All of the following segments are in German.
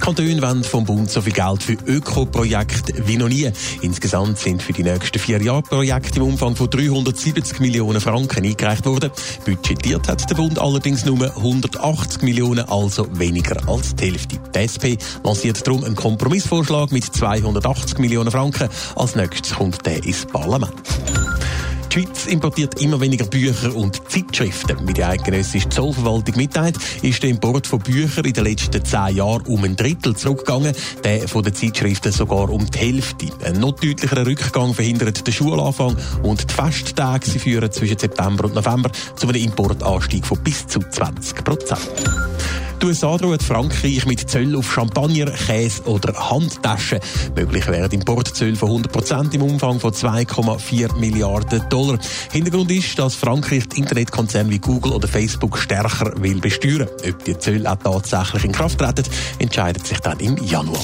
Die Kantone wollen vom Bund so viel Geld für Ökoprojekte wie noch nie. Insgesamt sind für die nächsten vier Jahre Projekte im Umfang von 370 Millionen Franken eingereicht worden. Budgetiert hat der Bund allerdings nur 180 Millionen, also weniger als die Hälfte. Die SP lanciert darum einen Kompromissvorschlag mit 280 Millionen Franken. Als nächstes kommt der ins Parlament. Die Schweiz importiert immer weniger Bücher und Zeitschriften. Wie die eidgenössische Zollverwaltung mitteilt, ist der Import von Büchern in den letzten zehn Jahren um ein Drittel zurückgegangen, der von den Zeitschriften sogar um die Hälfte. Ein noch deutlicherer Rückgang verhindert den Schulanfang und die Festtage sie führen zwischen September und November zu einem Importanstieg von bis zu 20 Prozent. Die USA drohen Frankreich mit Zöll auf Champagner, Käse oder Handtaschen. Möglich wären Importzölle von 100 Prozent im Umfang von 2,4 Milliarden Dollar. Hintergrund ist, dass Frankreich die Internetkonzerne wie Google oder Facebook stärker will besteuern. Ob die Zölle auch tatsächlich in Kraft treten, entscheidet sich dann im Januar.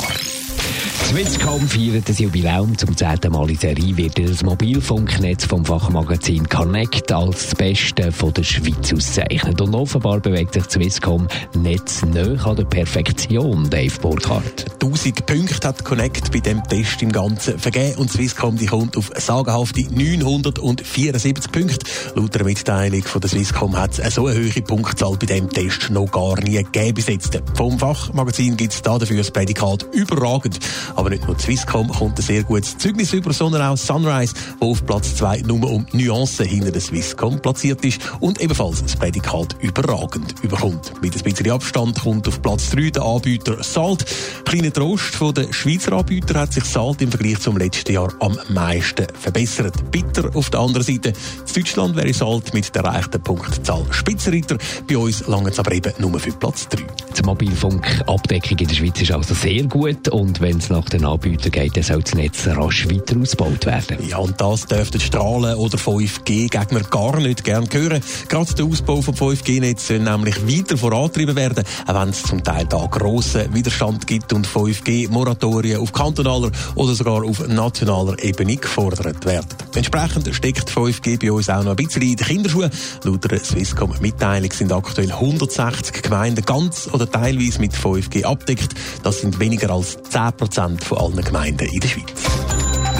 Swisscom feiert das Jubiläum zum zehnten Mal in Serie, wird das Mobilfunknetz vom Fachmagazin Connect als das Beste von der Schweiz auszeichnet. Und offenbar bewegt sich Swisscom Netz näher an der Perfektion, Dave Burkhardt. 1000 Punkte hat Connect bei dem Test im Ganzen vergeben und Swisscom die kommt auf sagenhafte 974 Punkte. Laut der Mitteilung von der Swisscom hat es so eine hohe Punktzahl bei dem Test noch gar nie gegeben. Vom Fachmagazin gibt es dafür das Prädikat überragend. Aber nicht nur Swisscom kommt ein sehr gutes Zeugnis über, sondern auch Sunrise, wo auf Platz 2 nur um Nuancen hinter der Swisscom platziert ist und ebenfalls das Prädikat überragend überkommt. Mit ein bisschen Abstand kommt auf Platz 3 der Anbieter Salt. Kleiner Trost von den Schweizer Anbietern hat sich Salt im Vergleich zum letzten Jahr am meisten verbessert. Bitter auf der anderen Seite. In Deutschland wäre Salt mit der erreichten Punktzahl Spitzenreiter. Bei uns lange es aber eben nur für Platz 3. Die Mobilfunkabdeckung in der Schweiz ist also sehr gut und wenn es nach den Anbietern geht, dann soll das Netz rasch weiter ausgebaut werden. Ja, und das dürften Strahlen- oder 5G-Gegner gar nicht gern hören. Gerade der Ausbau vom 5G-Netz soll nämlich weiter vorantrieben werden, auch wenn es zum Teil da grossen Widerstand gibt und 5G-Moratorien auf kantonaler oder sogar auf nationaler Ebene gefordert werden. Entsprechend steckt 5G bei uns auch noch ein bisschen in den Kinderschuhen. Laut der Swisscom-Mitteilung sind aktuell 160 Gemeinden ganz oder teilweise mit 5G abdeckt. Das sind weniger als 10 Prozent von allen Gemeinden in der Schweiz.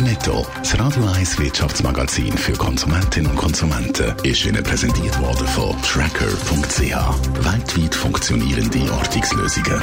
Netto, das Radio 1 Wirtschaftsmagazin für Konsumentinnen und Konsumenten, ist Ihnen präsentiert worden von Tracker.ch. Weltweit funktionierende Ortungslösungen.